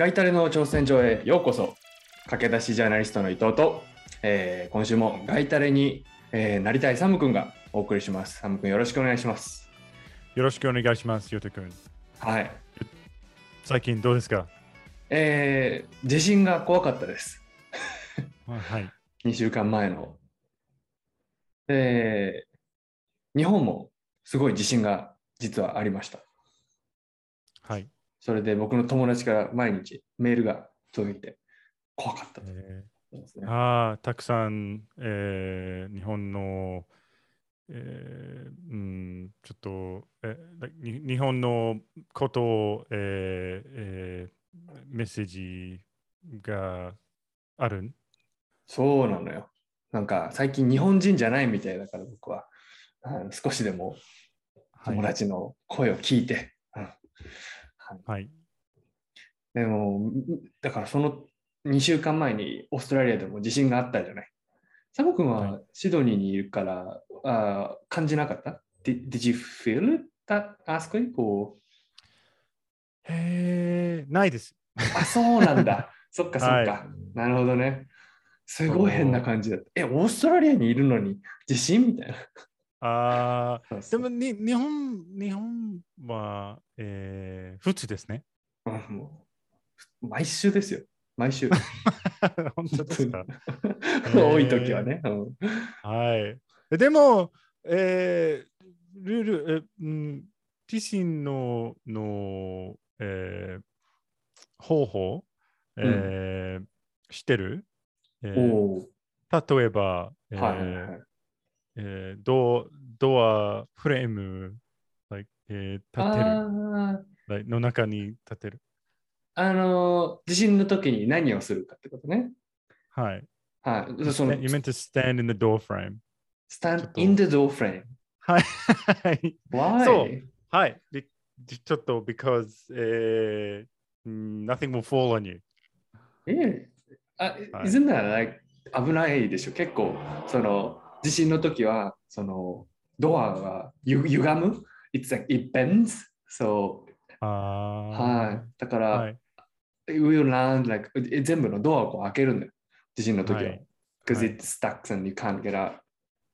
ガイタレの挑戦状へようこそ。駆け出しジャーナリストの伊藤と、えー今週もガイタレに、えーなりたいサムくんがお送りします。サムくんよろしくお願いします。よろしくお願いします、ヨタ君。はい。最近どうですか？えー地震が怖かったです。はい。2週間前の。で日本もすごい地震が実はありました。はい。それで僕の友達から毎日メールが届いて怖かった。えですね。ー、ああ、たくさん、えー日本の、えーうん、ちょっと、えに日本のことを、えーえーメッセージがある？そうなのよ。なんか最近日本人じゃないみたいだから僕は。あの少しでも友達の声を聞いて、うんはいはい。でもだからその2週間前にオーストラリアでも地震があったじゃない？サボ君ははシドニーにいるから、あー感じなかった？Did, did you feel that earthquake? こうえー、ないです。あ、そうなんだ。そっかそっか、はなるほどね。すごい変な感じだった。え、オーストラリアにいるのに地震？みたいな。ああ、でもに日本、日本は、えー、普通ですね。毎週ですよ。毎週。本当ですか？多い時はね。うんはい。でも、えー、ルール、えうん、地震のの、えー、方法、えー知ってる、えー例えば、えーはいはいはい。えードドアフレーム、like えー立てる like の中に立てる。あのー、地震の時に何をするかってことね。はい。はい。その You meant to stand in the door frame. stand in the door frame. はい。Why? そうはい。びちょっと、because、えー、nothing will fall on you. えあ、はい isn't that like 危ないでしょ結構その地震の時はそのドアがゆ歪む？It's like it bends? So あはい。だから、あ。はい。will land like え全部のドアをこう開けるんだよ。地震の時は、はい。Because はい。it stucks and you can't get out.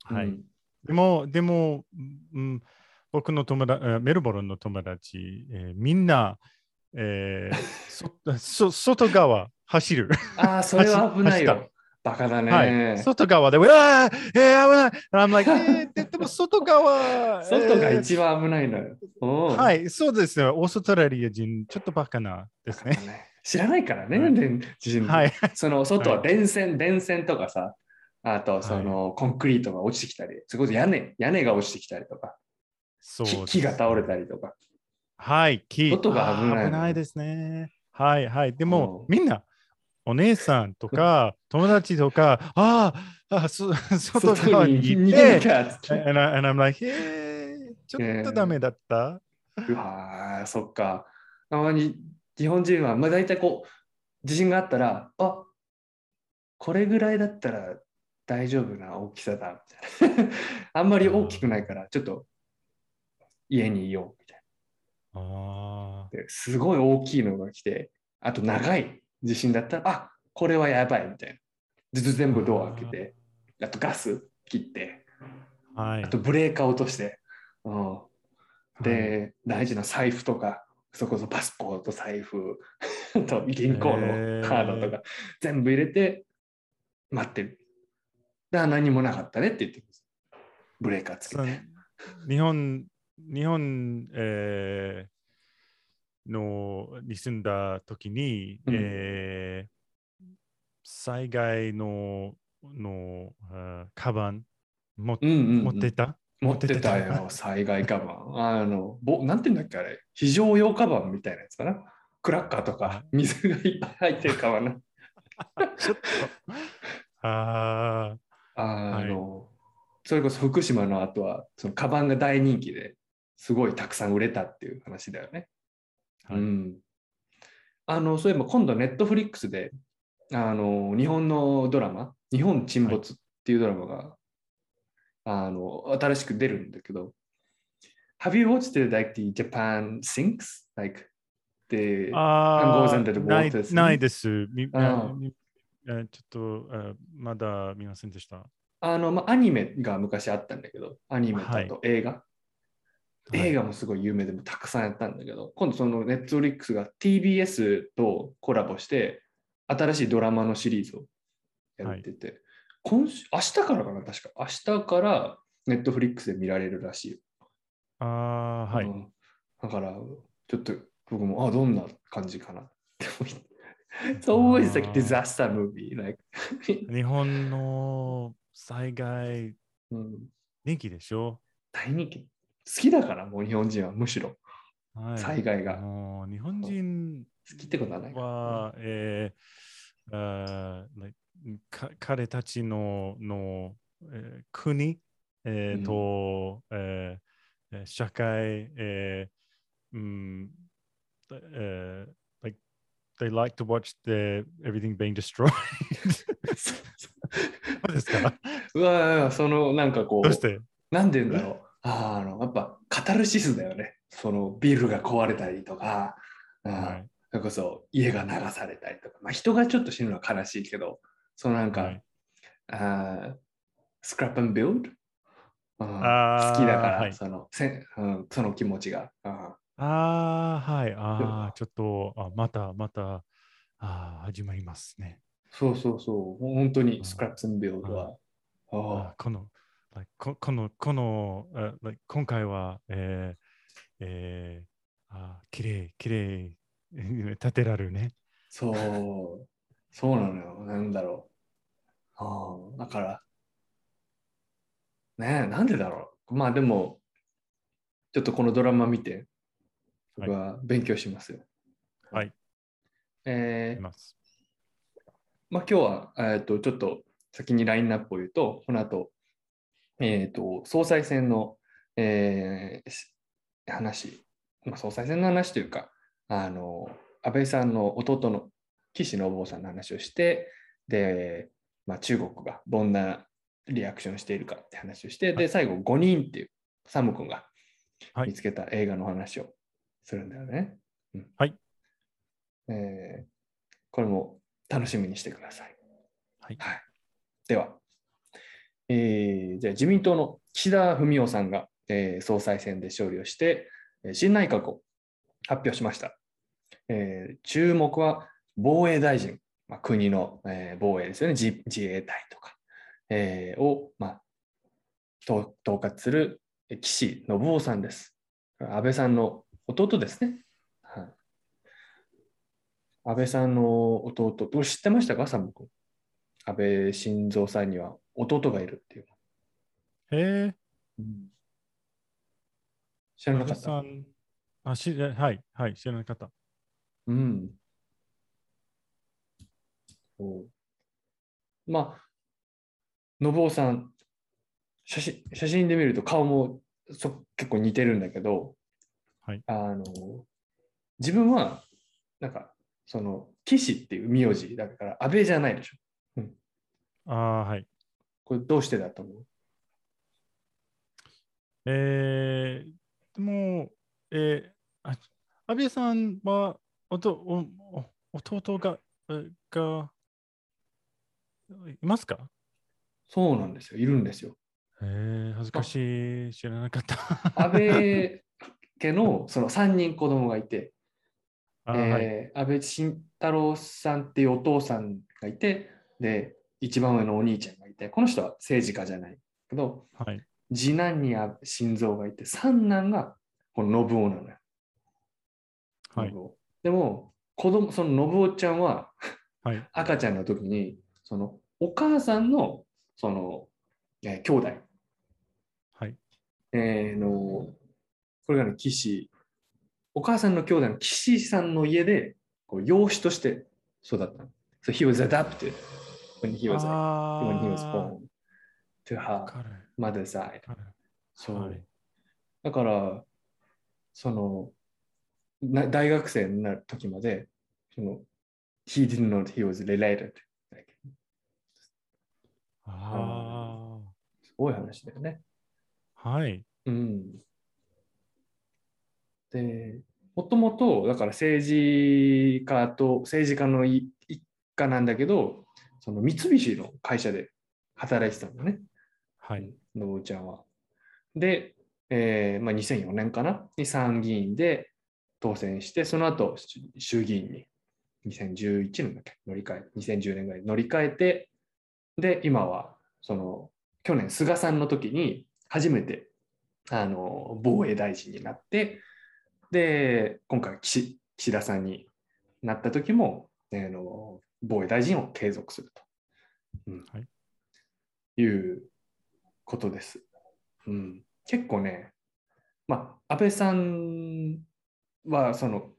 はい。うん。でも、でも、うん、僕の友達、えメルボルンの友達、えーみんな、えー そそ外側走る。ああそれは危ないよバカだね、はい、外側で、うわーえー、危ない。I'm like, えー ででも外側。外がえー一番危ないのよ、はい、そうですね。オーストラリア人、ちょっとバカなですね。知らないからね、はいで地震の時はい。その外ははい電線、電線とかさ、あとそのコンクリートが落ちてきたり、それこそ屋根、屋根が落ちてきたりとか、そう木木が倒れたりとか。はい、木。外が危ない危ないですね。はい、はい。でもう、んみんな、お姉さんとか、友達とか、あーあ、そ 外側に逃いげなて、きゃって。and, I, and I'm like, えー、ちょっとダメだった？うわー、そっか。たまに日本人は、まあ、大体こう、地震があったら、あこれぐらいだったら大丈夫な大きさだ、みたいな。あんまり大きくないから、ちょっと家にいよう、みたいあな。ですごい大きいのが来て、あと長い地震だったら、あこれはやばい、みたいな。ず全部ドア開けて、あとガス切って、ーはい。あとブレーカー落として、うん、で、大事な財布とか、そこそパスポート、財布、あ と銀行のカードとか、全部入れて待ってる。だから何もなかったねって言ってます。ブレーカーつけて。日本、日本、えーのに住んだ時に、うんえー災害ののあカバンも、うんうんうん持ってた？持ってたよ、災害カバン。あの、ぼなんて言うんだっけ、あれ？非常用カバンみたいなやつかな？クラッカーとか、水がいっぱい入ってるカバンな。ちょっと。ああの、それこそ福島の後は、そのカバンが大人気ですごいたくさん売れたっていう話だよね。あ、はいうん。あの、そういえば今度ネットフリックスで、あの、日本のドラマ、日本沈没っていうドラマが、あの、新しく出るんだけど、Have you watched the, like the Japan sinks? Like, the あないないです。みあちょっとあまだ見ませんでした。あの、まあ、アニメが昔あったんだけど、アニメと映画。映画もすごい有名でもたくさんやったんだけど、今度そのネットフリックスが TBS とコラボして、新しいドラマのシリーズをやってて、今週明日からかな、確か。明日からネットフリックスで見られるらしいよ。ああ、はい。うんだから、ちょっと僕も、あ、どんな感じかな って思って。It's always like disaster movie. Like, 日本の災害うん、人気でしょ、大人気。好きだから、もう日本人はむしろ。はい、災害が。もう日本人好きってことはないかは、えーあか彼たちのの、えー国、えーうん。と、えーえー社会、えーうんえー like they like to watch the everything being destroyed そうですか？うわーそのなんかこう、どうして？なんて言うんだろう。あのやっぱカタルシスだよね。そのビルが壊れたりとか、あーはいそれこそ家が流されたりとか、まあ、人がちょっと死ぬのは悲しいけど、そのなんか、はいあスクラップ and build? うんあー好きだから、はいそのせうん、その気持ちが。うんああ、はい。あもあ、ちょっと、あまた、また、あー始まりますね。そうそうそう、本当にうんスクラップ and build は。ああこの、like ここの、この、あ like 今回は、えー、えー、あきれい、きれい、立てられるね。そう、そうなのよ。なんだろう。ああ、だから、ねえ、なんでだろう。まあでも、ちょっとこのドラマ見て、僕は勉強しますよ。はい。えーいます。まあ今日は、えー、とちょっと先にラインナップを言うと、この後、えー、と総裁選の、えーし話、まあ、総裁選の話というか、あの安倍さんの弟の岸信夫さんの話をして、で、まあ、中国がどんなリアクションをしているかって話をして、で、最後5人っていうサム君がはい見つけた映画の話をするんだよね。うんはい。えーこれも楽しみにしてください。はい。では、えーじゃ自民党の岸田文雄さんが、えー総裁選で勝利をして、新内閣を発表しました。えー注目は防衛大臣、まあ、国の、えー防衛ですよね、自自衛隊とか、えーを、まあ、統括する岸信夫さんです。安倍さんの弟ですね。はい、安倍さんの弟、どう知ってましたか、サム君。安倍晋三さんには弟がいるっていう。えー、知らなかった。あ、し、はい、はい、知らなかった。うん。そうまあ、信夫さん写真、写真で見ると顔もそ結構似てるんだけど、はいあの自分は、なんか、その、岸っていう名字だから、安倍じゃないでしょ。ああ、はい。これどうしてだと思う？えー、でも、えー、あ安倍さんはおとおお弟がえがいますか？そうなんですよ。いるんですよ。えー、恥ずかしい、知らなかった。安倍家のその3人子供がいて、あーはい、えー安倍晋太郎さんっていうお父さんがいて、で、一番上のお兄ちゃんがいて、この人は政治家じゃないけど、はい。次男には心臓がいて、三男がこの信夫なのよ。はいでも、子供、その信夫ちゃんははい。赤ちゃんの時に、そのお母さんの、その、えー兄弟、はい。えーの、これがね、岸、お母さんの兄弟の岸さんの家で、こう養子として育ったの。So he was adopted when he was, あ when he was ー born to わ her mother's side. そう。はいだから、そのな、大学生になる時まで、その、he didn't know he was related. Like, あすごい話だよね。あ、はい。うん。で、もともと、だから政治家と、政治家の一家なんだけど、その三菱の会社で働いてたんだね。はい。のぶちゃんは。で、えーまあ、2004年かな？に参議院で当選して、その後衆議院に2011年だっけ？乗り換え、2010年ぐらいに乗り換えて、で、今はその去年、菅さんの時に初めてあの防衛大臣になって、で、今回岸、岸田さんになった時も、あの防衛大臣を継続すると、うんはいいうことです。うん、結構ね、まあ、安倍さんはその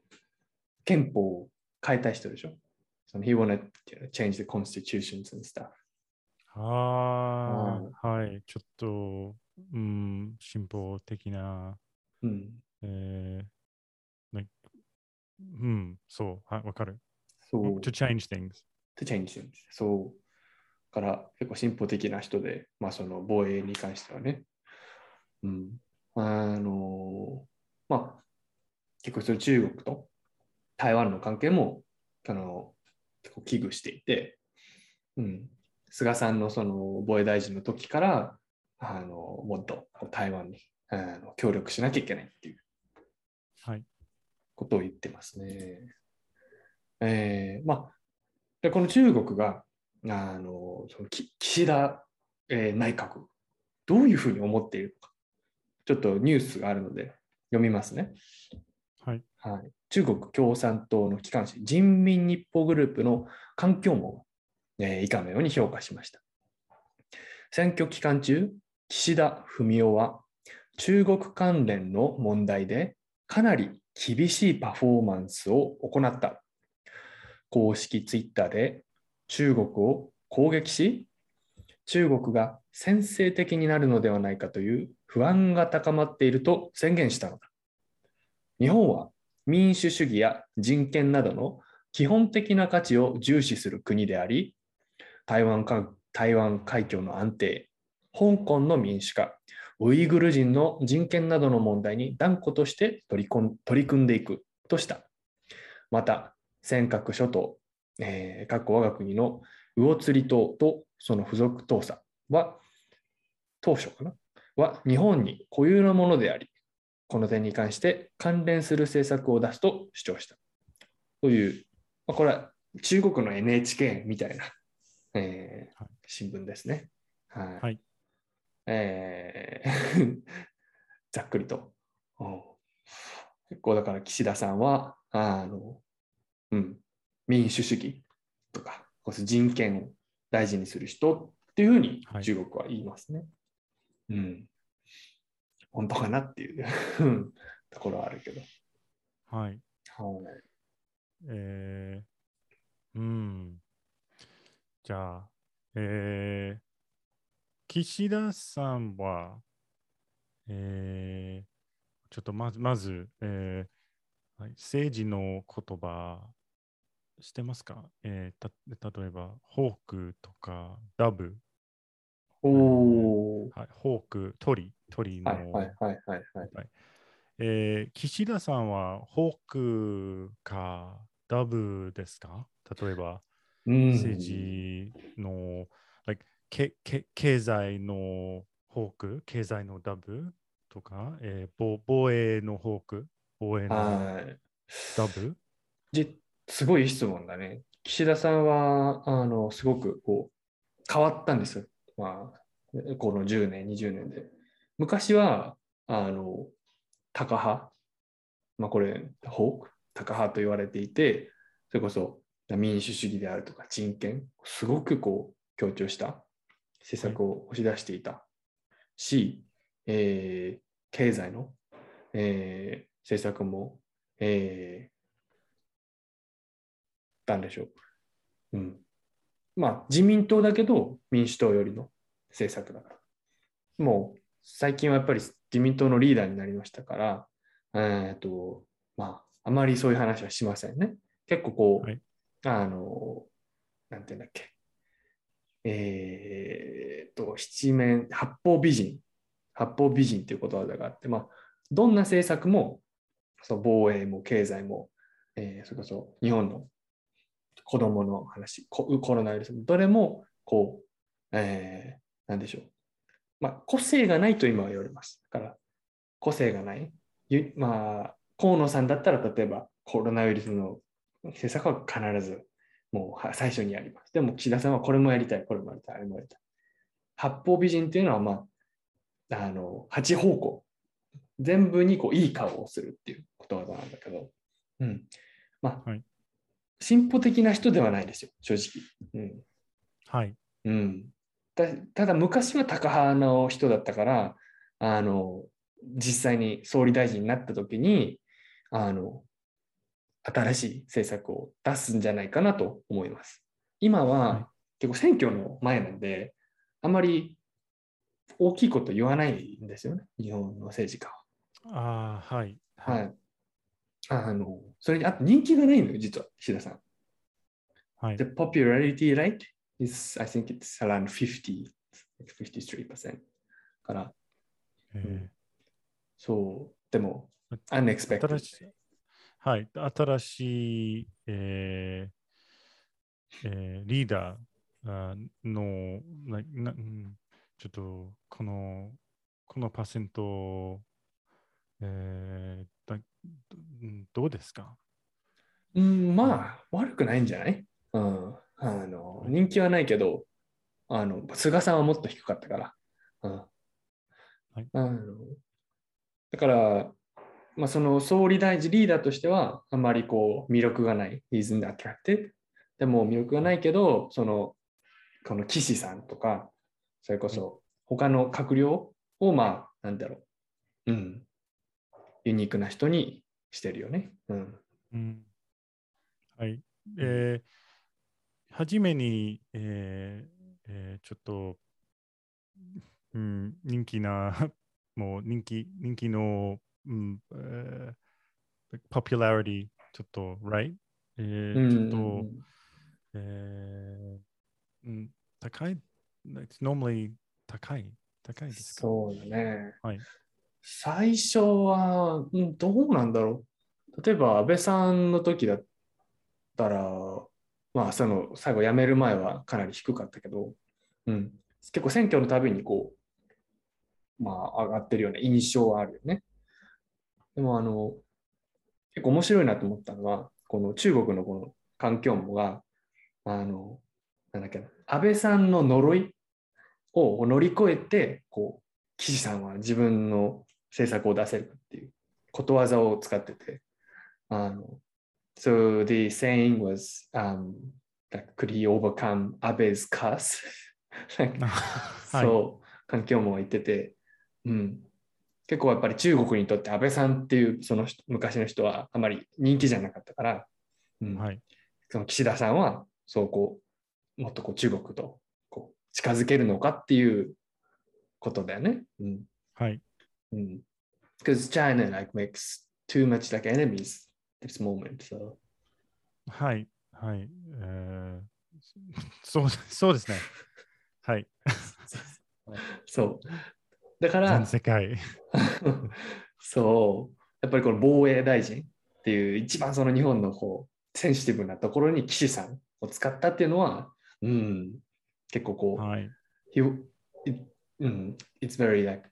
憲法を変えた人でしょ？その He wanted to change the constitutions and stuff. ああ、はい。ちょっと、うん、進歩的な、うん、えー、うん、そう、はい、わかる。そう。to change things. to change things. そう。だから結構進歩的な人で、まあその防衛に関してはね。うん。あの、まあ結構その中国と台湾の関係も、あの、結構危惧していて、うん。菅さんのその防衛大臣の時から、あの、もっと台湾にあの協力しなきゃいけないっていうはい。ことを言ってますね。えーまあ、でこの中国があのそのき岸田、えー内閣、どういうふうに思っているのか、ちょっとニュースがあるので読みますね。はい。はい、中国共産党の機関紙、人民日報グループの環境網を、えー以下のように評価しました。選挙期間中、岸田文雄は中国関連の問題でかなり厳しいパフォーマンスを行った。公式ツイッターで中国を攻撃し、中国が先制的になるのではないかという不安が高まっていると宣言したのだ。日本は民主主義や人権などの基本的な価値を重視する国であり、台湾台湾海峡の安定、香港の民主化、ウイグル人の人権などの問題に断固として取り組んでいくとした。また、尖閣諸島、えー、各我が国の魚釣島とその付属島佐は、当初かな？は日本に固有のものであり、この点に関して関連する政策を出すと主張した。という、まあ、これは中国の NHK みたいな、えーはい新聞ですね。はい。はいえー ざっくりと。うん結構だから岸田さんは、あの、うん、民主主義とか、人権を大事にする人っていうふうにはい中国は言いますね。うん。本当かなっていううんところはあるけど。はい。はい。えー、うん。じゃあ、えー、岸田さんは、えー、ちょっとまず、まず、えーはい、政治の言葉、してますか、えー、た例えば、ホークとか、ダブ、おー。はい、ホーク、鳥、鳥の、はいはいはいはいはい。えー岸田さんはホークかダブですか？例えば、うん。政治の、like けけ経済のホーク、経済のダブとか、えー防防衛のホーク、防衛のはい。ダブ？ですごい質問だね。岸田さんは、あの、すごくこう、変わったんですよ。まあ、この10年、20年で。昔は、あの、タカ派、まあこれ、ホーク、タカ派と言われていて、それこそ民主主義であるとか人権、すごくこう、強調した施策を押し出していたし、えー経済の、えー政策も、えーなんでしょう。うん。まあ、自民党だけど民主党よりの政策だから。もう、最近はやっぱり自民党のリーダーになりましたから、えっと、まあ、あまりそういう話はしませんね。結構こう、はいあの、なんていうんだっけ。えーっと、七面、八方美人。八方美人っていう言葉があって、まあ、どんな政策もそう防衛も経済も、えー、それこそ日本の子供の話、コロナウイルス、どれも、こう、えー、なんでしょう。まあ、個性がないと今は言われます。だから、個性がない。まあ、河野さんだったら、例えばコロナウイルスの政策は必ずもう最初にやります。でも岸田さんはこれもやりたい、これもやりたい、あれもやりたい。八方美人っていうのは、まあ、あの、八方向。全部にこういい顔をするっていうことなんだけど、うん。まあ、はい、進歩的な人ではないですよ、正直。うん。はい。うん。たただ、昔はタカ派の人だったから、あの、実際に総理大臣になった時に、あの、新しい政策を出すんじゃないかなと思います。今は結構選挙の前なんで、あまり大きいこと言わないんですよね、日本の政治家は。ああ、はい。はい。あの、それに、あと人気がないのよ、実は、岸田さん。はい。The popularity rate is, I think it's around 50, 53%から。えー、そう、でも、unexpected。はい、新しい、えーえー、リーダーのななちょっとこのこのパーセント、えー、だどうですか？うん、まあ、悪くないんじゃない？うん。あの、人気はないけど、あの、菅さんはもっと低かったから。うん。はい、あのだから、まあ、その総理大臣リーダーとしてはあまりこう魅力がない。He's not attractive. でも魅力がないけど、その、この岸さんとか、それこそ他の閣僚を、まあ、なんだろう、うん、ユニークな人にしてるよね。うん。うん、はい。えー、はじめに、えーえー、ちょっと、うん、人気な、もう人気、人気のうん、えー、popularity ちょっと、right? えー、ちょっと、えー、うん、高い、normally 高い、高いですか？そうだね。はい。最初は、どうなんだろう。例えば安倍さんの時だったら、まあその最後辞める前はかなり低かったけど、うん、結構選挙のたびにこう、まあ上がってるような印象はあるよね。でもあの、結構面白いなと思ったのは、この中国のこの環境もが、あの、なんだっけ、安倍さんの呪いを乗り越えて、こう、岸さんは自分の政策を出せるっていうことわざを使ってて、あの、So the saying was, um, that could he overcome Abe's curse? そう、環境も言ってて、うん、結構やっぱり中国にとって安倍さんっていうその昔の人はあまり人気じゃなかったから、うん。はい、その岸田さんはそうこうもっとこう中国とこう近づけるのかっていうことだよね。うん、はい。うん。Because China like makes too much like enemies this moment. So. はい。はい。えー、そう そうですね。はい。そう。だから、全世界。そう、やっぱりこの防衛大臣っていう一番その日本のこうセンシティブなところに岸さんを使ったっていうのは、うん、結構こう、はい、it, うん、it's very like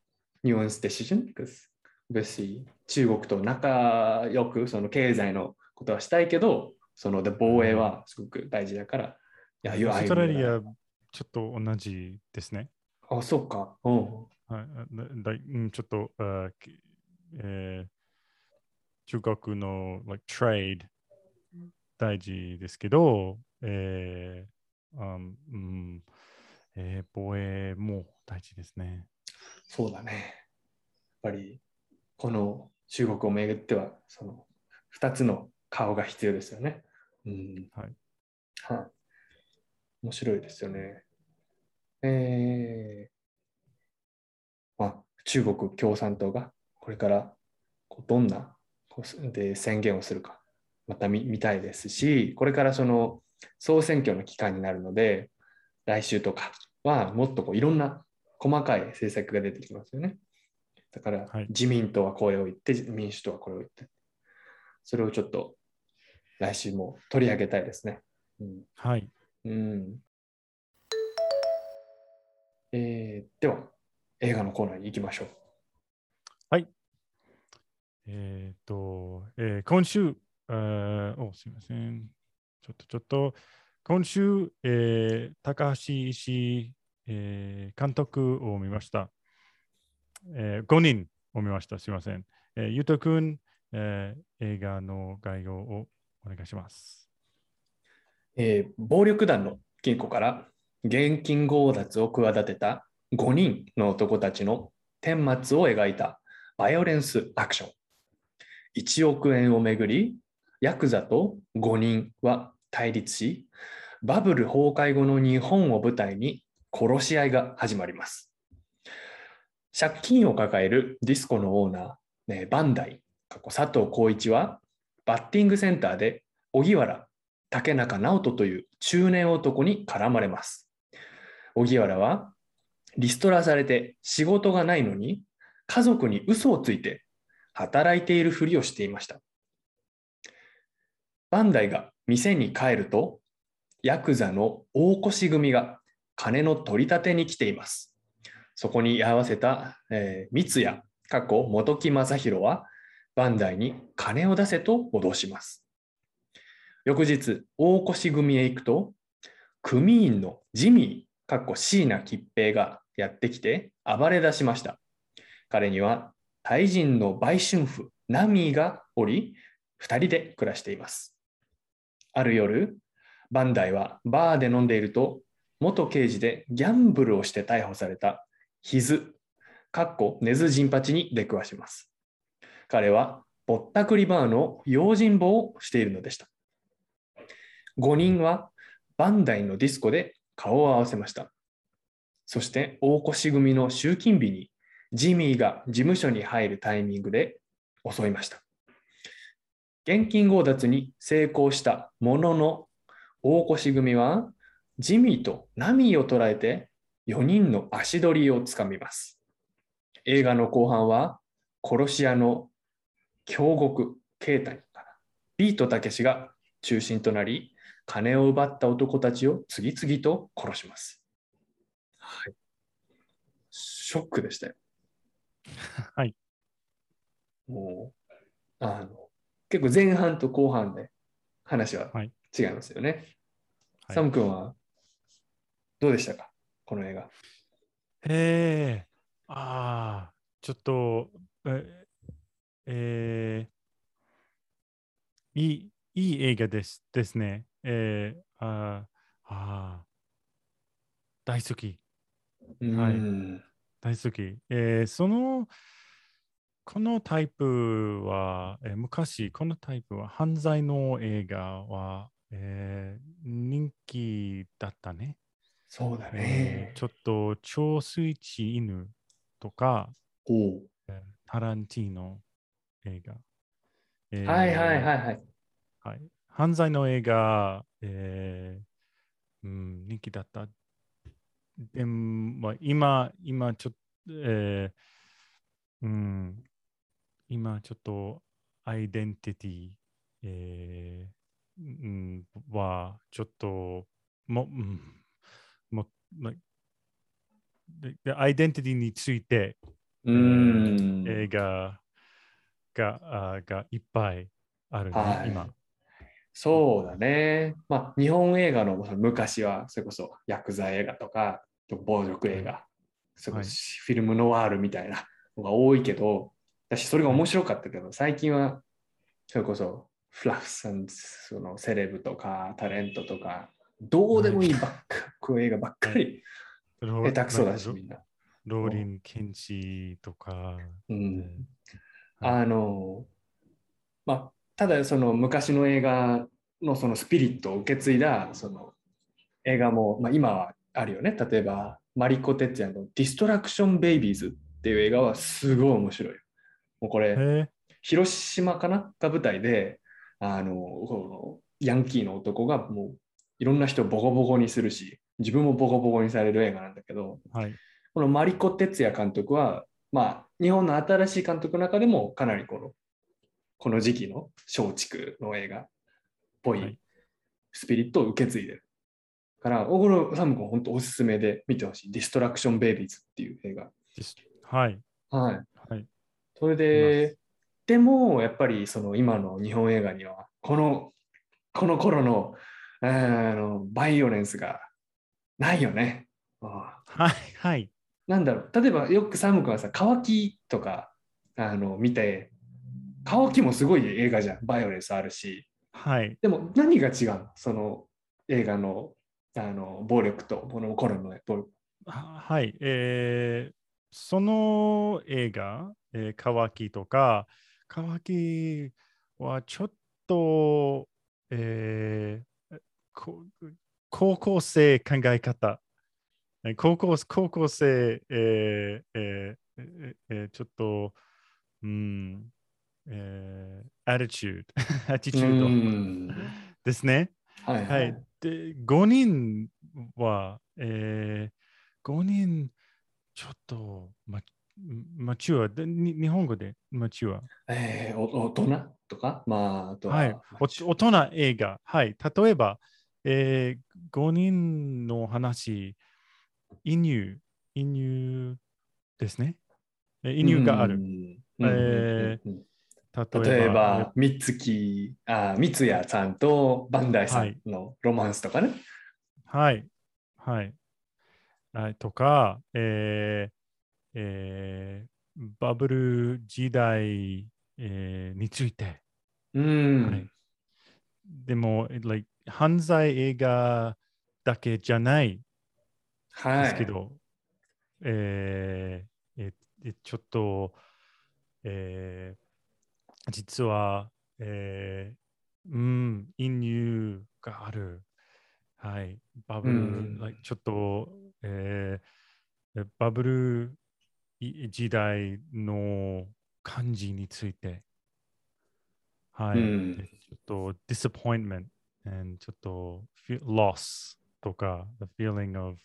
nuanced decision because obviously 中国と仲良くその経済のことはしたいけど、そので防衛はすごく大事だから、いや、オーストラリアちょっと同じですね。あ、そうか。うん。はい、だちょっと、uh, えー、中国の、like, trade 大事ですけど、えーうんうんえー、防衛も大事ですね。そうだね。やっぱりこの中国をめぐってはその2つの顔が必要ですよね。うん、はい。はい。面白いですよね。えー、まあ、中国共産党がこれからどんなで宣言をするかまた見見たいですしこれからその総選挙の期間になるので来週とかはもっとこういろんな細かい政策が出てきますよね。だから自民党はこれを言って民主党はこれを言ってそれをちょっと来週も取り上げたいですね。うんはい。うんえーでは、映画のコーナーに行きましょう。えっ、と、えー今週、えーお、すみません。ちょっとちょっと、今週、えー高橋石、えー監督を見ました。え5人を見ました。すみません。えーゆうとくん、えー映画の概要をお願いします。えー暴力団の金庫から現金強奪を企てた5人の男たちの顛末を描いたバイオレンスアクション。1億円をめぐり、ヤクザと5人は対立し、バブル崩壊後の日本を舞台に殺し合いが始まります。借金を抱えるディスコのオーナー、ねバンダイ、過去佐藤浩一は、バッティングセンターで荻原竹中直人という中年男に絡まれます。荻原はリストラされて仕事がないのに家族に嘘をついて働いているふりをしていました。バンダイが店に帰るとヤクザの大越組が金の取り立てに来ています。そこに居合わせた、えー三ツ矢過去本木正宏はバンダイに金を出せと脅します。翌日、大越組へ行くと、組員のジミー、かっこ椎名吉平がやってきて暴れ出しました。彼には、タイ人の売春婦、ナミーがおり、二人で暮らしています。ある夜、バンダイはバーで飲んでいると、元刑事でギャンブルをして逮捕されたヒズ、かっこネズジンパチに出くわします。彼はぼったくりバーの用心棒をしているのでした。5人はバンダイのディスコで顔を合わせました。そして大越組の集金日にジミーが事務所に入るタイミングで襲いました。現金強奪に成功したものの大越組はジミーとナミーを捉えて4人の足取りをつかみます。映画の後半は殺し屋の京極慶太からビートたけしが中心となり金を奪った男たちを次々と殺します。はい、ショックでしたよ。はい。もうあの結構前半と後半で話ははい違いますよね。はいサム君はどうでしたか？この映画。えー、ああ、ちょっと、ええー。いい、いい映画ですですね。えー、あー。あー、大好き、はい。うん大好き。えー。その、このタイプは、えー昔、このタイプは、犯罪の映画は、えー人気だったね。そうだえねー。ちょっと、超水地犬とか、おタランティーノ映画。えーはいはいはいはい。はい犯罪の映画、えーうん、人気だった。でも、まあ今、今ちょっと、えーうん、今ちょっと、アイデンティティ、えーうん、は、ちょっと、も、うん、も、まででアイデンティティについて、うーん。映画があがいっぱいあるね、はい今。そうだね。まあ、日本映画の昔は、それこそヤクザ映画とか、暴力映画、それこそフィルムノワールみたいなのが多いけど、私それが面白かったけど、最近は、それこそフラフさん、そのセレブとかタレントとか、どうでもいいばっか、こういう映画ばっかりロ下手くそだし、ロみんな。ローリン・ケンチとか。あの、まあ、ただその昔の映画のそのスピリットを受け継いだその映画も、まあ、今はあるよね。例えば、マリコ・テツヤのディストラクション・ベイビーズっていう映画はすごい面白いよ。もうこれ、へ広島かな？が舞台で、あの、このヤンキーの男がもういろんな人をボコボコにするし、自分もボコボコにされる映画なんだけど、えはい。このマリコ・テツヤ監督は、まあ、日本の新しい監督の中でもかなりこのこの時期の松竹の映画っぽはいいスピリットを受け継いでる。から、大黒サム君本当おすすめで見てほしい。ディストラクション・ベイビーズっていう映画。はい。はい。はい。それで、でも、やっぱりその今の日本映画には、この、この頃の、あのバイオレンスがないよね。はい。はい。なんだろう、例えばよくサム君はさ、乾きとかあの見て、乾きもすごい映画じゃん。バイオレンスあるし。はい。でも何が違うの？その映画のあの暴力とこの頃の暴力。ははい。えーその映画、えー、乾きとか、乾きはちょっと、えーこ高校生考え方。えー高校高校生、えーえーえーえーちょっと、うん、えー、アティチュード、アティチュードんですね。はいははいい。。で、5人は、えー、5人、ちょっと、ま、マチュアで、に日本語でマチュア。えー、お大人とか、まあ、あとは、はい。お大人映画。はい。例えば、えー、5人の話、移入、移入ですね。え移入がある。うん。えうんうんうん例えば、例えば、三月、あ、三谷さんとバンダイさんのロマンスとかね。はい。はい。はい、とか、えーえーバブル時代、えーについて。うん。はい、でも、like、犯罪映画だけじゃないはい。ですけど、えーええちょっと、えー実は、えーうん、移入がある。はい。バブル、うん like ちょっと、えーバブルい時代の感じについて。はい。うんでちょっと disappointment and ちょっと fe- loss とか the feeling of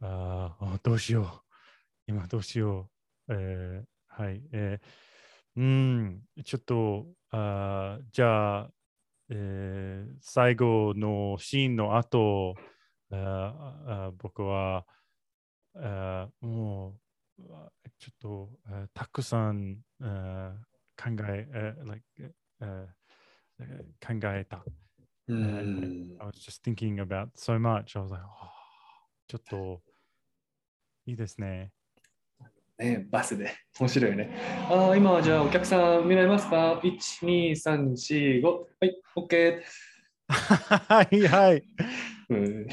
ああどうしよう。今どうしよう。えーはい。えーうん、ちょっと、あーじゃあ、えー最後のシーンの後、あーあー僕は、あーもう、ちょっと、あーたくさん、考え、えー like えー考えた。う And ん I was just thinking about so much. I was like, oh, ちょっといいですね。ね、バスで。面白いよね。ああ、今はじゃあお客さん見られますか ?1、2、3、4、5。はい、OK。はいはい。うん。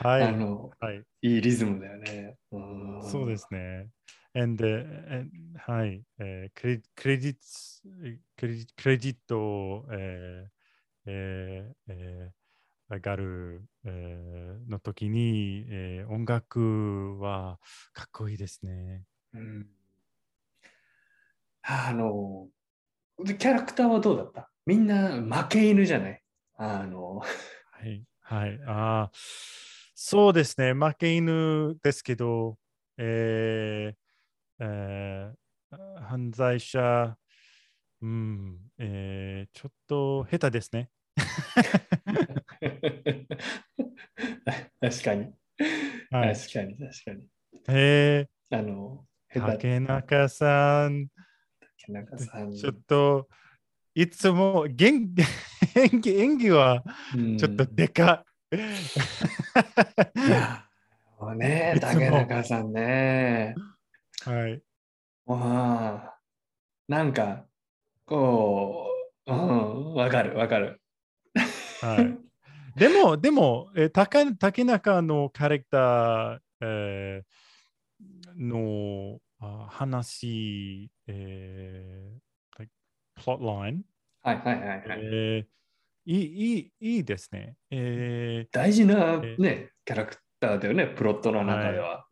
はい。あの、はい。いいリズムだよね。うんそうですね。And, uh, and はい。えークレクレジット、クレジクレジットを、えーえーえー上がる、えーの時に、えー音楽はかっこいいですね。うんあの、でキャラクターはどうだった？みんな負け犬じゃない？あの、はい。はい。ああ、そうですね。負け犬ですけど、えーえー犯罪者、うん、えーちょっと下手ですね。確かに。はい。確かに、確かに。えあの、竹中さん、竹中さん。ちょっと、いつも元気演技演技はうんちょっとでかい。うね、いつも竹中さんね。はい。わあ、なんか、こう、うん、わかる、わかる。はい。でも、でも、えー、竹竹中のキャラクター、えーのあ話、えー、like plot line、はいはいはいはい。えーいいいいいいですね。えー大事なえね、キャラクターだよね、プロットの中では。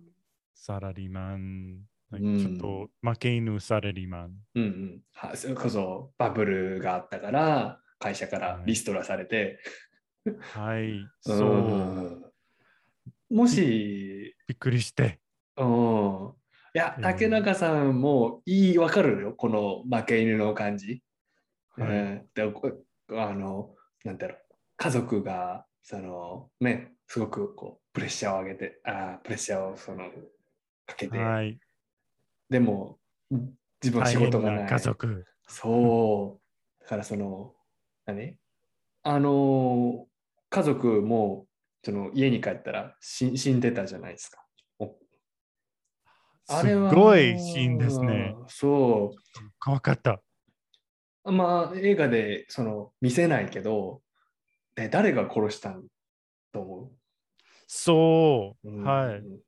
サラリーマン、うんちょっと負け犬サラリーマン。うんうん。はそれこそバブルがあったから、会社からリストラされて。はい、そう、んもし、びっくりして。うん、いや、えー竹中さんもいい、わかるよ、この負け犬の感じ。はいうんでこあの、なんだろう、家族が、その、ね、すごくこうプレッシャーを上げて、あープレッシャーをそのかけて、はい。でも、自分は大仕事がない。家族。そう。だからその、何？あの、家族もその家に帰ったら死死んでたじゃないですか。おあれはすごいシーンですね。うんそ怖かった。う。まあ映画でその見せないけど、え誰が殺したんと思そう。う、はい。うん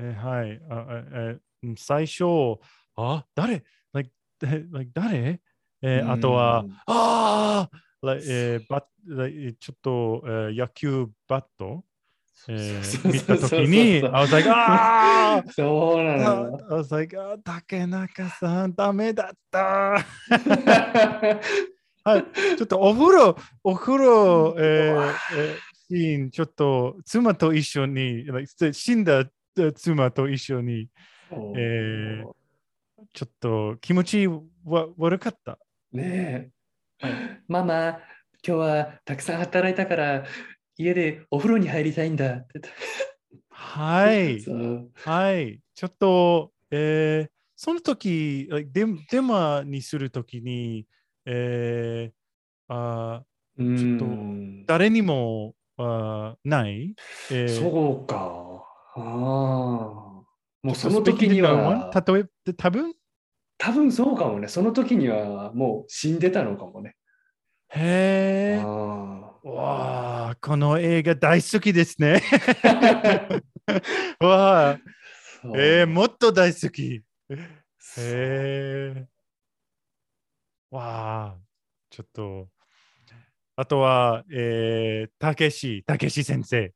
えはい。ああえうん最初、あ、誰？Like, え like 誰？えーあとはうん、ああ、えーちょっと、えー野球バット、えー見たときに、I was like, ああ そうなの I よ。was like, あー竹中さん、ダメだった。はい、ちょっとお風呂、お風呂、えーえーシーン、ちょっと妻と一緒に、死んだえ妻と一緒に、えーちょっと気持ちわ悪かった。ねえ。ママ、今日はたくさん働いたから家でお風呂に入りたいんだ。って。はい、はい、ちょっと、えーその時、デデマにするときに、えーあちょっとん。誰にもあーない、えー。そうか。ああ。もうその時には、例えば、多分？多分そうかもね。その時にはもう死んでたのかもね。へえ。あわあ、この映画大好きですね。あ。わあ、えー、もっと大好き。へえ。わあ、ちょっと。あとは、えー、たけし、たけし先生。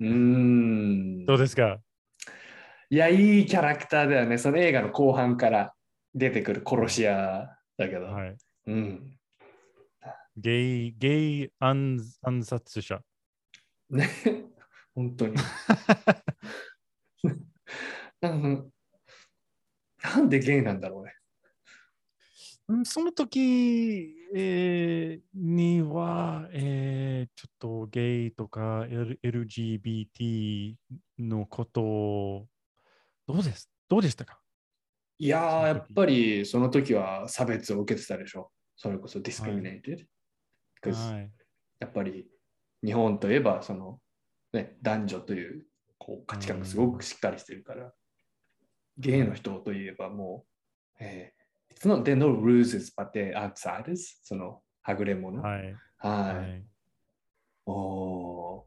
うーん。どうですか？いや、いいキャラクターだよね。その映画の後半から出てくる殺し屋だけど。はい。うん。ゲイ、ゲイ暗暗殺者。ね、本当に。なんなんでゲイなんだろうね。うんその時、えーには、えーちょっとゲイとか L- LGBT のことをどうですどうでしたか？いやー、やっぱりその時は差別を受けてたでしょ。それこそディスクリミネイテッド。はい。やっぱり日本といえばその、ね、男女というこう価値観がすごくしっかりしてるから、ゲイの人といえばもう、えー It's not are no rules but they're outsiders そのはぐれ者。はい。はい。はい。おー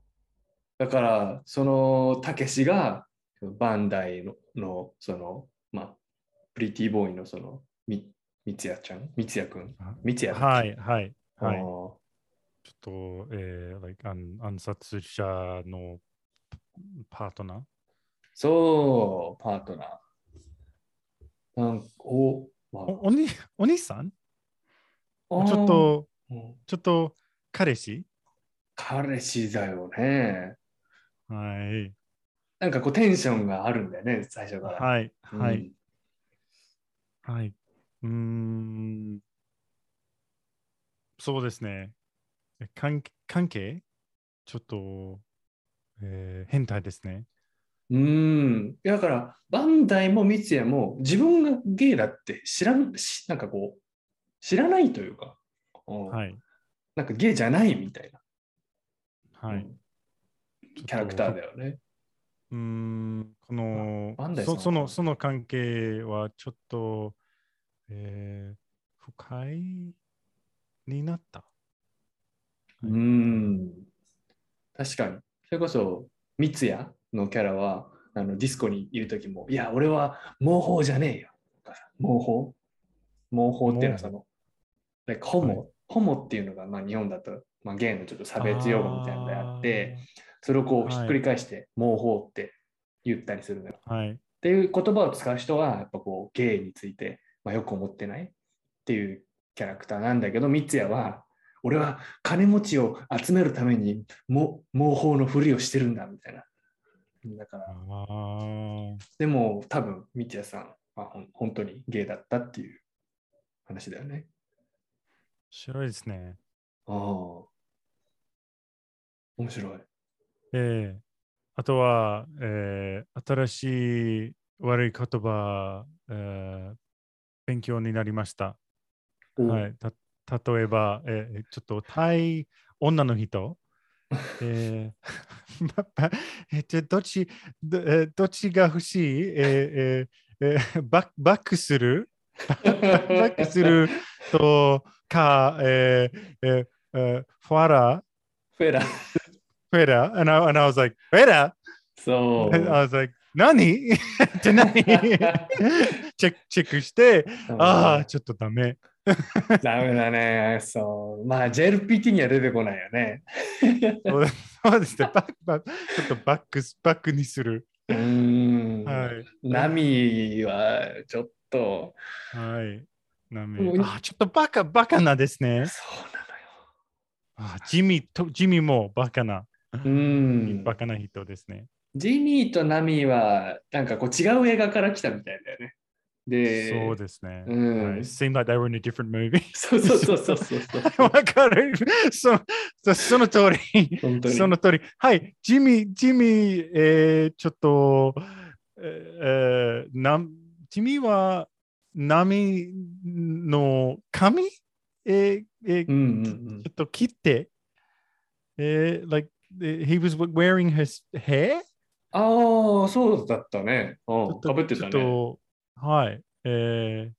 だからそのたけしがバンダイののそのまあプリティボーイのそのみみつやちゃん？みつやくん？みつやはい。はい。はい。ちょっと、えー like 暗暗殺者のパートナー？そう、パートナー。なんかお、まおおにお兄さん？あちょっ、と、ちょっと彼氏？彼氏だよね。はい。なんかこうテンションがあるんだよね、最初から。はい。うんはい。はい。うーん。そうですね。え関関係？ちょっと、えー変態ですね。うん。だから、バンダイも三ツ矢も自分がゲイだって知らん、しなんかこう、知らないというか、うんはい。なんかゲイじゃないみたいな、はい。うんキャラクターだよね。うーん、このそそのその関係はちょっと、えー不快になった？うーん。確かに。それこそ、三ツ矢のキャラは、あのディスコにいるときも、いや、俺は毛包じゃねえよ。毛包毛包っていうのはその、like ホモ、はいホモっていうのが、まあ、日本だと、まあ、ゲイのちょっと差別用語みたいなのであって、それをこうはいひっくり返して、毛包って言ったりするのよ。はい。っていう言葉を使う人は、やっぱこう、ゲイについて、まあ、よく思ってないっていうキャラクターなんだけど、三ツ矢は、俺は金持ちを集めるためにも毛包のふりをしてるんだみたいな。だから。でも多分、道也さんは本当にゲイだったっていう話だよね。白いですね。ああ。面白い。ええ。あとは、えー新しい悪い言葉、えー勉強になりました。はい、た例えば、えーちょっとタイ女の人、えーえ っとどっちど,、えーどっちが欲しい、えーえーえーバックバックする？バックする？とか、えーえーえーファラ？フェラ。フェラ and I, and I was like, フェラそ I う。was like, 何って何チェックチェックして、ああ、ちょっとダメ。ダメだね。そう。まあ、JLPT には出てこないよね。そうですそうですね。バック、バックちょっとバック、バックにする。うーん。はい。ナミはちょっと、はい。なうんめあ、ちょっとバカ、バカなですね。そうなあジミーと、ジミーもバカな、のよ。うん。バカな人ですね。ジミーとナミは、なんかこう違う映画から来たみたいだよね。で、そうですね。うんはい Seemed like they were in a different movie. そうそうそうそうそう。わかる。そそその通り。本当に。その通り。はい、ジミー、ジミー、えー、ちょっと、えー、なジミーは波の髪、えーえーうんうんちょっと切って、えー、like, he was wearing his hair? ああ、そうだったね。うん、かぶってたね。と、はい。え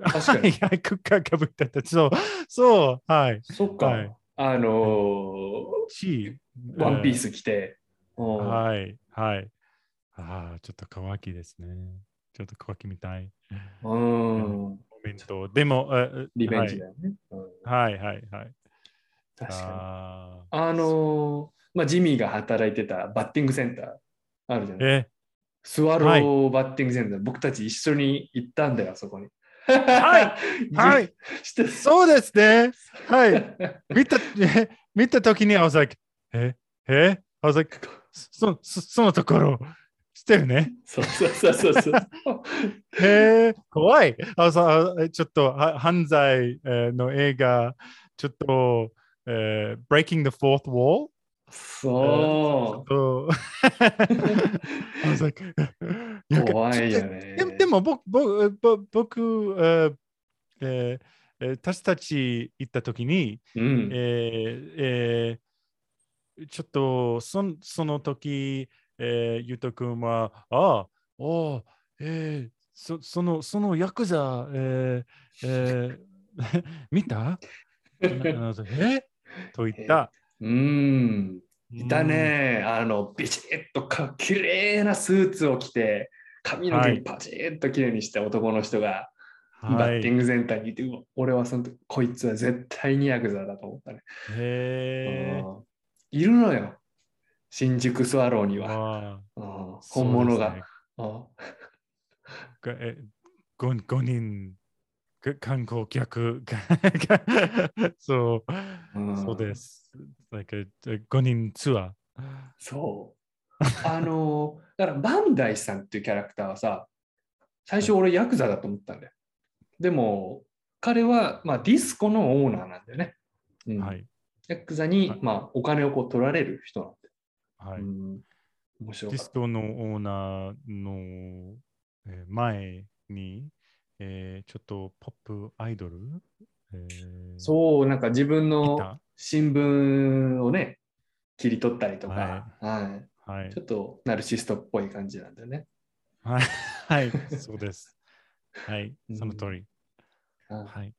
ー、確かには いはい、くかかぶってた。そう、そう、はい。そっか。はいあのーし、ワンピース着て。うんはい、はい。ああ、ちょっと乾きですね。ちょっと乾きみたい。うん。モメント。でも、あリベンジだよね。うんはい、はい、はい。はい。確かに。ああのーまあ、ジミーが働いてたバッティングセンターあるじゃない。ーえ、スワローバッティングセンター、僕たち一緒に行ったんだよ、そこに。はい はい。そうですね。はい。見た、え見たときに、I was like, え、え？I was like, そそそのところ、知ってるね？そうそうそうそうそう。へえ、怖い。あさあちょっとは犯罪えーの映画、ちょっと、えー Breaking the Fourth Wall そう。怖いよね。でもでも僕、僕、えーえーえー私たち行ったときに、うん。えーえーちょっとそんその時、えー、ゆうとくんは、ああ、おーえーそそのそのヤクザ、えーえー見たなえと言った。うん。いたね。あの、ビチッとか、綺麗なスーツを着て、髪のはい毛パチッと綺麗にした男の人が、はい。ッティングセンターにいて、俺はその時、こいつは絶対にヤクザだと思ったね。へうんいるのよ。新宿スワローにーは。わうんあ本物が。ねえ 5, 5人が観光客が そう、うんそうです。like a- a 5人ツアー。そう。あの、だからバンダイさんっていうキャラクターはさ、最初俺ヤクザだと思ったんだよ。でも、彼は、まあ、ディスコのオーナーなんだよね。うんはい。ヤクザに、はいまあ、お金をこう取られる人なんだよ。はい。うん面白ディスコのオーナーの、えー前に、えーちょっとポップアイドル。そう、なんか自分いのた？新聞をね、切り取ったりとか、ははいはいちょ。っとナルシストっぽい感じなんだよね。はい。はい。そうです。はい。うんその通り。はいはい。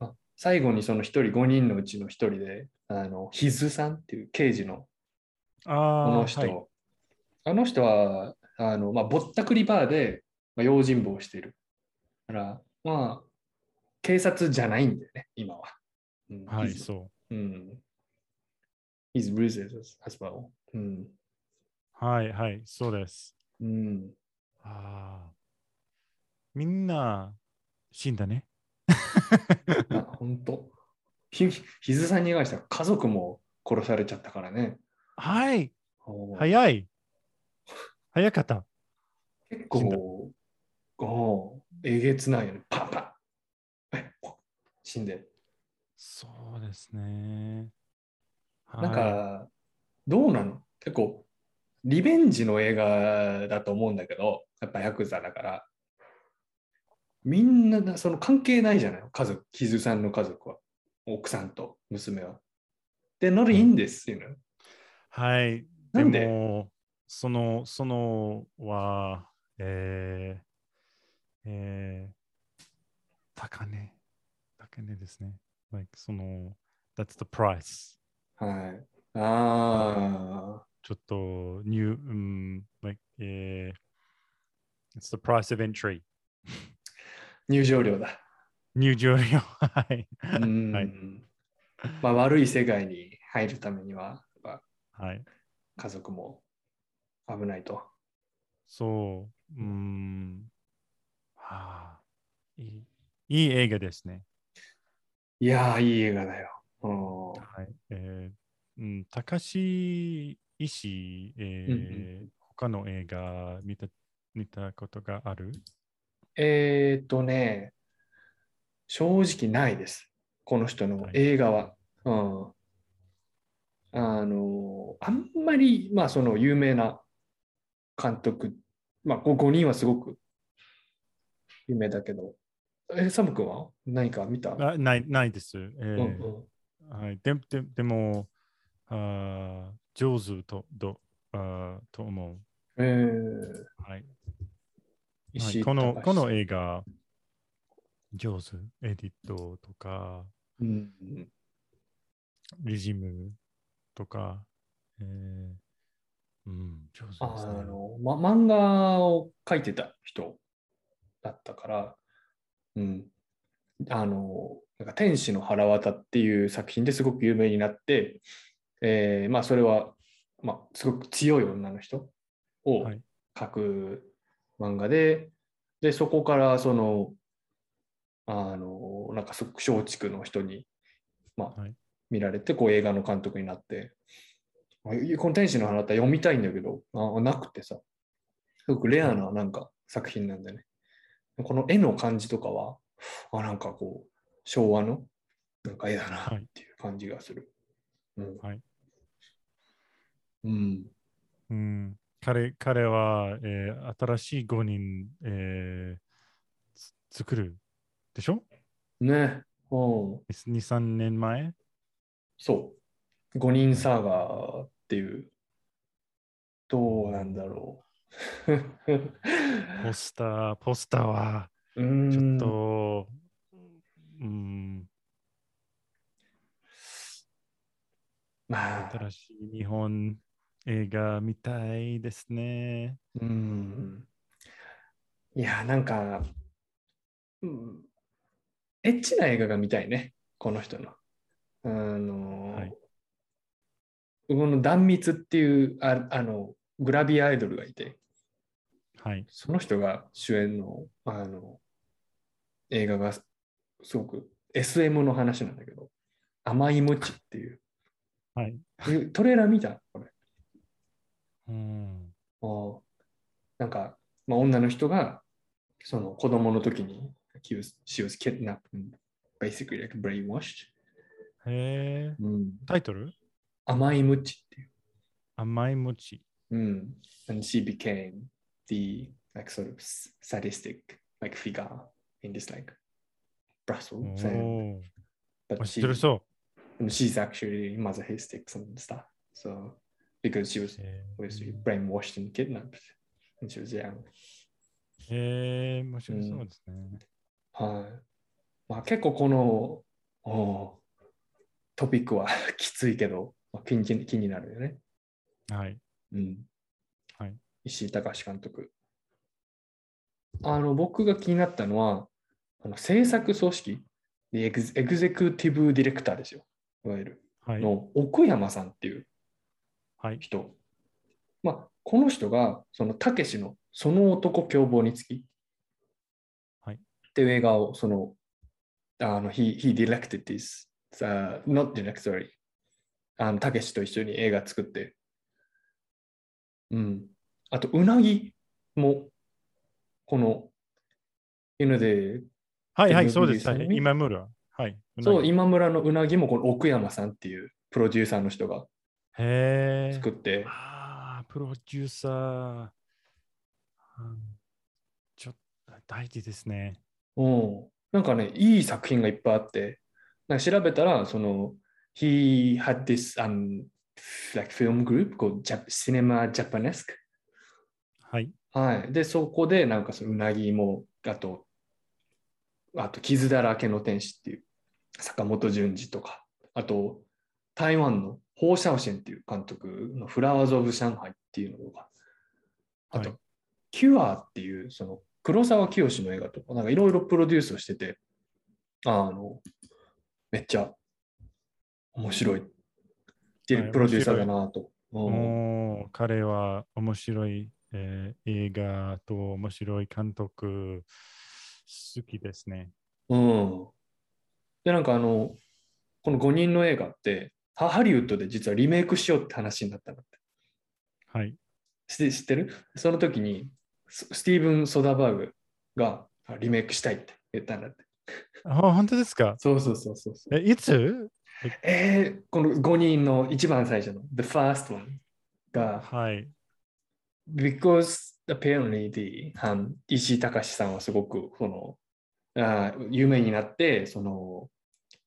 あ最後にその一人、5人のうちの一人で、あの、ヒズさんっていう刑事のあこのあ、人、はい。あの人は、あの、まあ、ぼったくりバーで、まあ、用心棒をしている。だから、まあ、警察じゃないんだよね、今は。うんはい、そう。うん。He's ruthless as well. うん。はい、はい、そうです。うん。ああ。みんな死んだね。あ本当。ひ、ヒズさんに関しては家族も殺されちゃったからね。はい。早い。早かった。結構、えげつないよね。パンパン。え、死んで。そうですね。はいなんか、どうなの？結構、リベンジの映画だと思うんだけど、やっぱヤクザだから、みんなその関係ないじゃない？家族、キズさんの家族は、奥さんと娘は。で、not in this, you know. はい。でなんでも、その、そのは、えー、えー、高値。高値ですね。Like, その、that's the price. はい。あちょっと、ニュー、うん、like, えー、it's the price of entry. あ、入場料だ。入場料。はい。うんはいまあ、悪い世界に入るためには、はい。家族も危ないと。そう。うん。はあ。いいいい映画ですね。いやー、いい映画だよ。うんはい。えーうん、高橋石、えーうん他の映画見た見たことがある？えーっとね、正直ないです。この人のはい映画は。うん。あの、あんまり、まあ、その有名な監督、まあ、こ5人はすごく有名だけど、え、サム君は？何か見た？あないないです。えうんーうん。はい、でででもあー、上手ととあーと思う。えー、はい。はい、この隆この映画、上手、エディットとか、うん、リジムとか、えーうん、上手ですね。あの、ま、漫画を描いてた人だったから、うん。あの、なんか天使の腹渡っていう作品ですごく有名になって、えーまあそれは、まあすごく強い女の人をはい描く漫画で、で、そこからその、あの、なんか松竹の人に、まあはい見られて、こう映画の監督になって、あこの天使の花って読みたいんだけど、あなくてさ、すごくレアななんか作品なんだよね。この絵の感じとかは、あ、なんかこう、昭和のなんか絵だなっていう感じがする。うん。はいうん。うん、彼彼は、えー新しい5人、えーつ作るでしょ？ね。うん。?2、3年前？そう。五人サーガーっていう、どうなんだろう。ポスター、ポスターはちょっんと、うん、まあ、新しい日本映画みたいですね。うん。いや、なんか、うん、エッチな映画が見たいね、この人の。あの、はい。この断密っていうああのグラビアアイドルがいて、はい。その人が主演のあの映画がすごく SM の話なんだけど、甘い餅っていう。はい。トレーラー見た？これ。うん。あなんか、まあ、女の人がその子供の時に was, she was kidnapped and basically like brainwashed、へえ。うん、タイトル？甘い餅っていう、甘い餅。うん、and she became the like sort of sadistic like figure in this like お Brussels and, お。but she, she's actually masochistic and stuff so because she う was。へ obviously brainwashed and kidnapped when she was young え。へえ、面白そうですね。はい。まあ、結構このおトピックはきついけど、まあ、気に気になるよね。はい。うん。はい。石井隆監督。あの、僕が気になったのは、あの制作組織、でエグエグゼクティブディレクターですよ。いわゆる。はい。の奥山さんっていうはい。人。まあ、この人が、その、たけしのその男凶暴につき、はいっていう映画を、その、あの、he, he directed this, uh, not direct, sorry. あの、たけしと一緒に映画作って、うん。あと、うなぎも、この N で、はいはい、そうです。さんにはい今村。はい。そう、へ今村のうなぎもこの奥山さんっていうプロデューサーの人がえ。作って、ああ、プロデューサー。うんちょっと大事ですね。うん。なんかね、いい作品がいっぱいあって、なんか調べたら、その、he had this um, like film group called Jap- Cinema Japanesque はい。はい。で、そこで、なんかそのうなぎも、あと、あと、傷だらけの天使っていう、坂本淳二とか、あと、台湾のホウ・シャオシェンっていう監督のフラワーズ・オブ・上海っていうのとか、あと、はいキュアっていう、その、黒沢清の映画とか、なんかいろいろプロデュースをしてて、あの、めっちゃ面白いっていうはいプロデューサーだなと。うんもう彼は面白い、えー映画と面白い監督好きですね。うん。で、なんかあの、この5人の映画って、ハハリウッドで実はリメイクしようって話になったんだって。はい。知ってる？その時にス、スティーブン・ソダーバーグがあリメイクしたいって言ったんだって。あ、本当ですか？そうそうそうそうそう。え、いつ？えー、この5人の一番最初の、The First One が、はい。Because apparently the、um, 石井隆さんはすごくそのあー有名になってその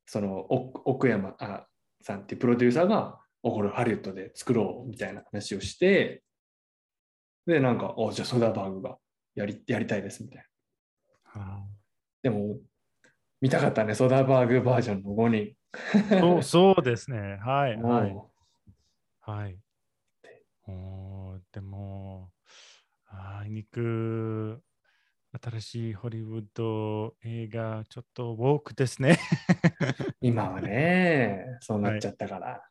その奥奥山あさんっていうプロデューサーがおこれハリウッドで作ろうみたいな話をしてでなんかおじゃあソダーバーグがやりやりたいですみたいなはでも見たかったねソダーバーグバージョンの5人あそうそうですね。はい。はい。もはい。あいにく新しいホリウッド映画、ちょっとウォークですね。う 今はねそうなっちゃったから、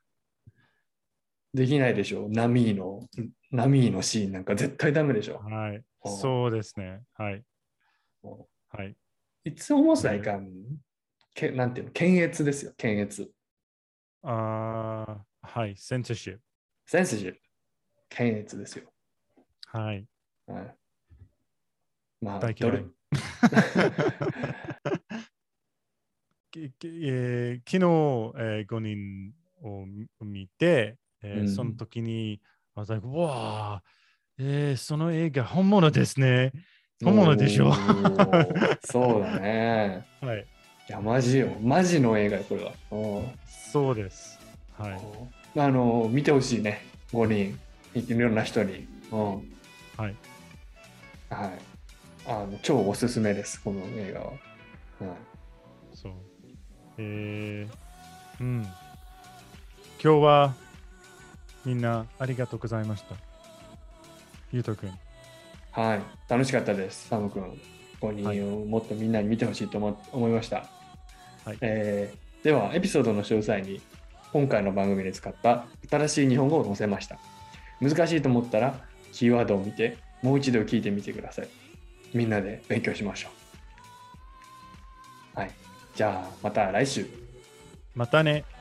できないでしょナミーのナミーのシーンなんか絶対ダメでしょはい。おそうですね。はい。もはい。う It's almost like、um, けなんていうの？検閲ですよ検閲あーはい。センサーシップ。センシティブ検閲ですよ、はい。はい、まあ大嫌い。えー昨日、えー、5人を見て、えーうん。その時に、like, わあ、えーその映画本物ですね。本物でしょ？そうだね。はい。いやマジよ。マジの映画よこれは。うんそうです。はい。あの見てほしいね。5人。いろんな人に、うん。はい。はい、あの超おすすめですこの映画は、はい、そう。えー、うん。今日はみんなありがとうございました。ゆうとくん。はい、楽しかったですサム君5人をもっとみんなに見てほしいと思思いました、はい。えーではエピソードの詳細に今回の番組で使った新しい日本語を載せました。難しいと思ったらキーワードを見てもう一度聞いてみてください。みんなで勉強しましょう。はい。じゃあまた来週。またね。「